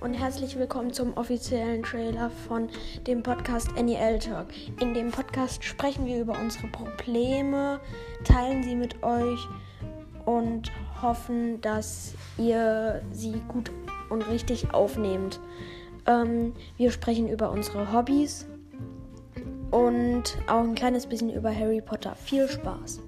und herzlich willkommen zum offiziellen Trailer von dem Podcast NEL Talk. In dem Podcast sprechen wir über unsere Probleme, teilen sie mit euch und hoffen, dass ihr sie gut und richtig aufnehmt. Ähm, wir sprechen über unsere Hobbys und auch ein kleines bisschen über Harry Potter. Viel Spaß!